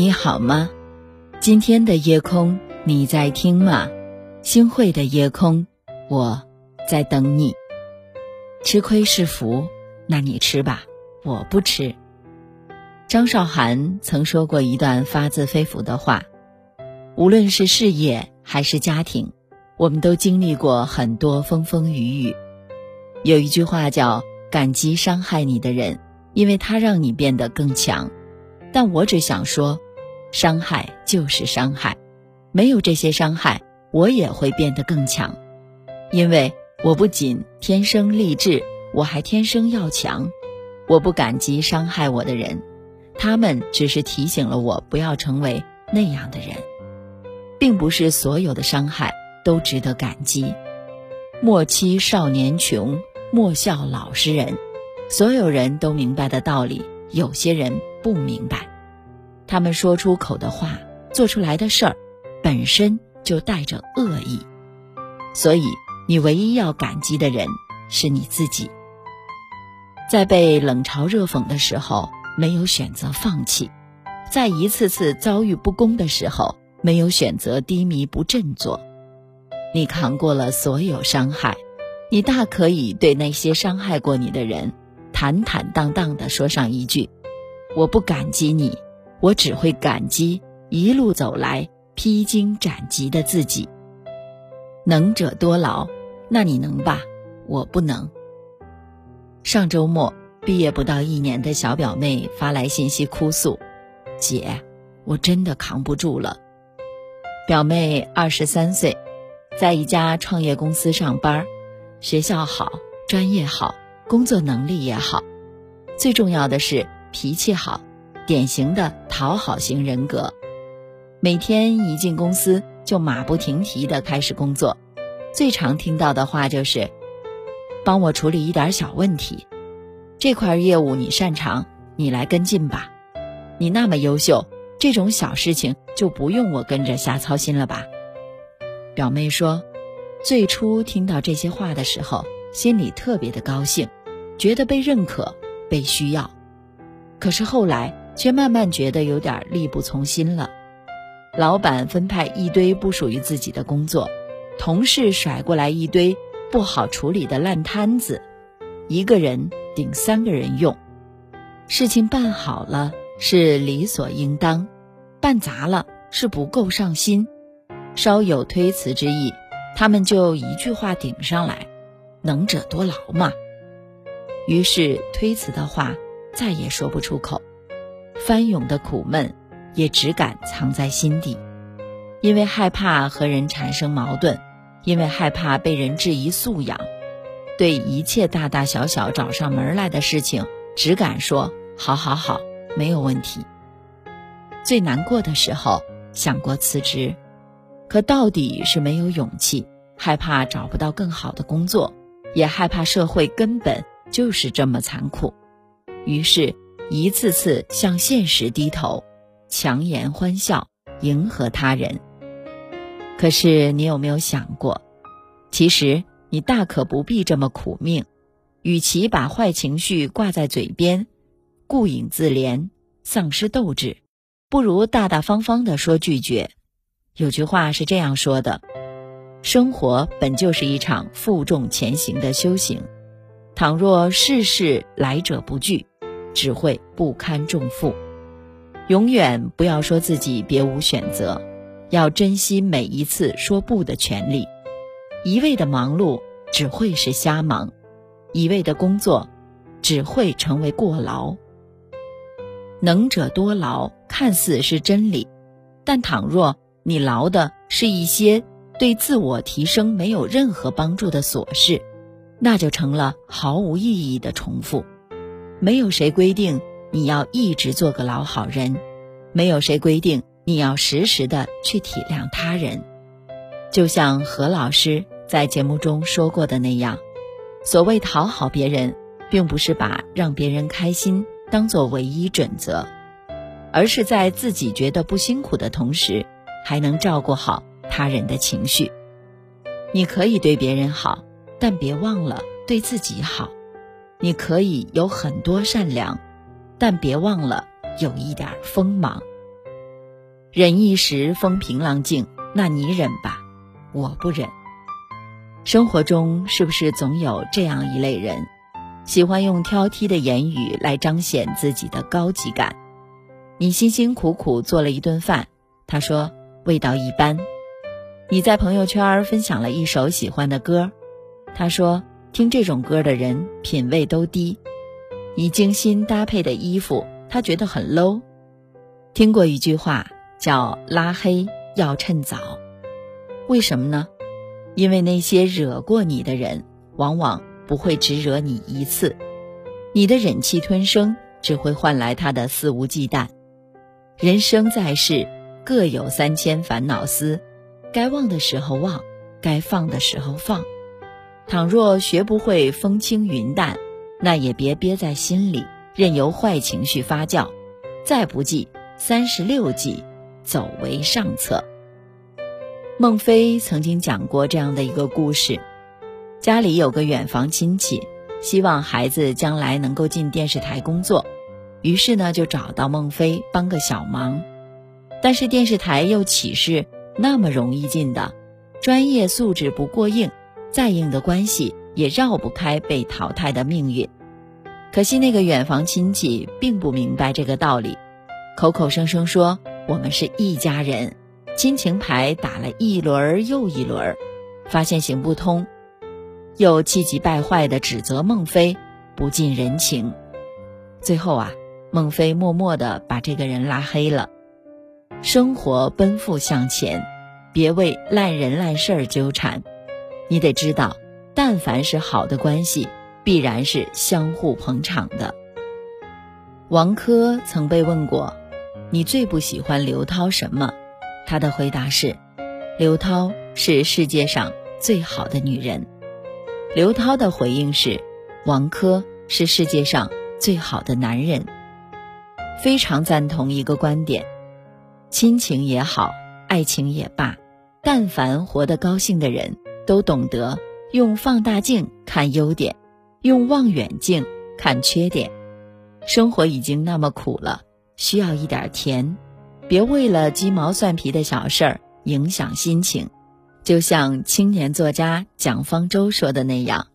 你好吗？今天的夜空你在听吗？星汇的夜空，我在等你。吃亏是福，那你吃吧，我不吃。张韶涵曾说过一段发自肺腑的话：无论是事业还是家庭，我们都经历过很多风风雨雨。有一句话叫“感激伤害你的人，因为他让你变得更强”，但我只想说。伤害就是伤害，没有这些伤害，我也会变得更强。因为我不仅天生丽质，我还天生要强。我不感激伤害我的人，他们只是提醒了我不要成为那样的人，并不是所有的伤害都值得感激。莫欺少年穷，莫笑老实人。所有人都明白的道理，有些人不明白。他们说出口的话，做出来的事儿，本身就带着恶意，所以你唯一要感激的人是你自己。在被冷嘲热讽的时候，没有选择放弃；在一次次遭遇不公的时候，没有选择低迷不振作。你扛过了所有伤害，你大可以对那些伤害过你的人，坦坦荡荡地说上一句：“我不感激你。”我只会感激一路走来披荆斩棘的自己。能者多劳，那你能吧？我不能。上周末，毕业不到一年的小表妹发来信息哭诉：“姐，我真的扛不住了。”表妹二十三岁，在一家创业公司上班，学校好，专业好，工作能力也好，最重要的是脾气好。典型的讨好型人格，每天一进公司就马不停蹄的开始工作，最常听到的话就是：“帮我处理一点小问题，这块业务你擅长，你来跟进吧。你那么优秀，这种小事情就不用我跟着瞎操心了吧？”表妹说，最初听到这些话的时候，心里特别的高兴，觉得被认可、被需要，可是后来。却慢慢觉得有点力不从心了。老板分派一堆不属于自己的工作，同事甩过来一堆不好处理的烂摊子，一个人顶三个人用。事情办好了是理所应当，办砸了是不够上心。稍有推辞之意，他们就一句话顶上来：“能者多劳嘛。”于是推辞的话再也说不出口。翻涌的苦闷，也只敢藏在心底，因为害怕和人产生矛盾，因为害怕被人质疑素养，对一切大大小小找上门来的事情，只敢说好好好，没有问题。最难过的时候，想过辞职，可到底是没有勇气，害怕找不到更好的工作，也害怕社会根本就是这么残酷，于是。一次次向现实低头，强颜欢笑，迎合他人。可是你有没有想过，其实你大可不必这么苦命。与其把坏情绪挂在嘴边，顾影自怜，丧失斗志，不如大大方方的说拒绝。有句话是这样说的：生活本就是一场负重前行的修行，倘若事事来者不拒。只会不堪重负。永远不要说自己别无选择，要珍惜每一次说不的权利。一味的忙碌只会是瞎忙，一味的工作只会成为过劳。能者多劳看似是真理，但倘若你劳的是一些对自我提升没有任何帮助的琐事，那就成了毫无意义的重复。没有谁规定你要一直做个老好人，没有谁规定你要时时的去体谅他人。就像何老师在节目中说过的那样，所谓讨好别人，并不是把让别人开心当做唯一准则，而是在自己觉得不辛苦的同时，还能照顾好他人的情绪。你可以对别人好，但别忘了对自己好。你可以有很多善良，但别忘了有一点锋芒。忍一时风平浪静，那你忍吧，我不忍。生活中是不是总有这样一类人，喜欢用挑剔的言语来彰显自己的高级感？你辛辛苦苦做了一顿饭，他说味道一般；你在朋友圈分享了一首喜欢的歌，他说听这种歌的人品味都低；你精心搭配的衣服，他觉得很 low。听过一句话叫“拉黑要趁早”，为什么呢？因为那些惹过你的人，往往不会只惹你一次，你的忍气吞声只会换来他的肆无忌惮。人生在世，各有三千烦恼丝，该忘的时候忘，该放的时候放。倘若学不会风轻云淡，那也别憋在心里，任由坏情绪发酵。再不济，三十六计，走为上策。孟非曾经讲过这样的一个故事：家里有个远房亲戚，希望孩子将来能够进电视台工作，于是呢就找到孟非帮个小忙。但是电视台又岂是那么容易进的？专业素质不过硬，再硬的关系也绕不开被淘汰的命运。可惜那个远房亲戚并不明白这个道理，口口声声说我们是一家人。亲情牌打了一轮又一轮，发现行不通，又气急败坏地指责孟非不近人情。最后啊，孟非默默地把这个人拉黑了。生活奔赴向前，别为烂人烂事儿纠缠。你得知道，但凡是好的关系，必然是相互捧场的。王珂曾被问过：“你最不喜欢刘涛什么？”他的回答是：“刘涛是世界上最好的女人。”刘涛的回应是：“王珂是世界上最好的男人。”非常赞同一个观点：亲情也好，爱情也罢，但凡活得高兴的人，都懂得用放大镜看优点，用望远镜看缺点。生活已经那么苦了，需要一点甜。别为了鸡毛蒜皮的小事儿影响心情，就像青年作家蒋方舟说的那样，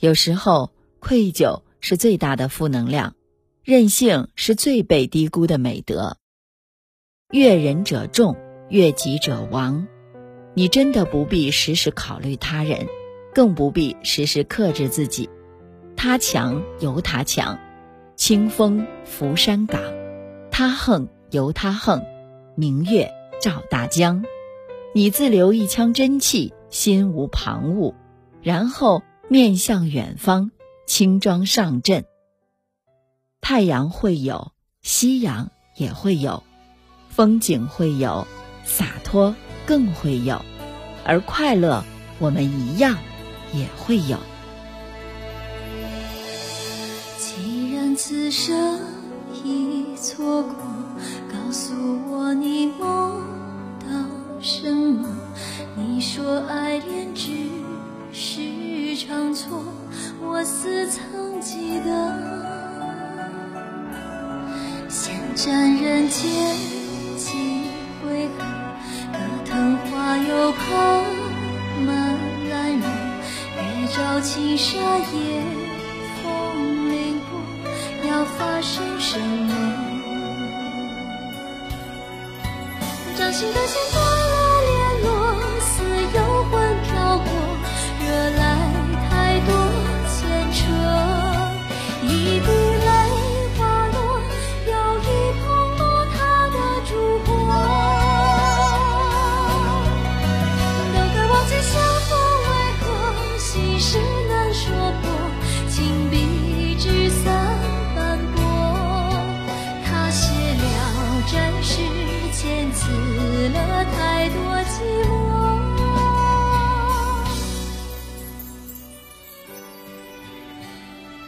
有时候愧疚是最大的负能量，任性是最被低估的美德。悦人者众，悦己者亡。你真的不必时时考虑他人，更不必时时克制自己。他强由他强，清风拂山岗；他横。由他横，明月照大江。你自留一腔真气，心无旁骛，然后面向远方，轻装上阵。太阳会有，夕阳也会有，风景会有，洒脱更会有，而快乐，我们一样也会有。既然此生已错过。告诉我你梦到什么？你说爱恋只是场错，我似曾记得。闲占人间几回合，藤花又跑马兰若，月照青纱夜风凌波，要发生什么？掌心的线断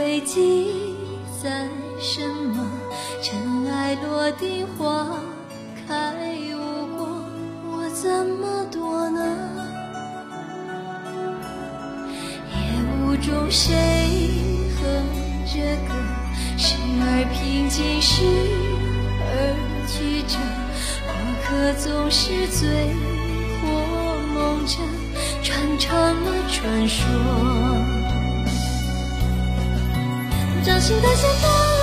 死灰记载什么？尘埃落定，花开无果，我怎么躲呢？夜雾中谁哼着歌？时而平静，时而曲折，过客总是醉或梦着，传唱了传说。掌心的线。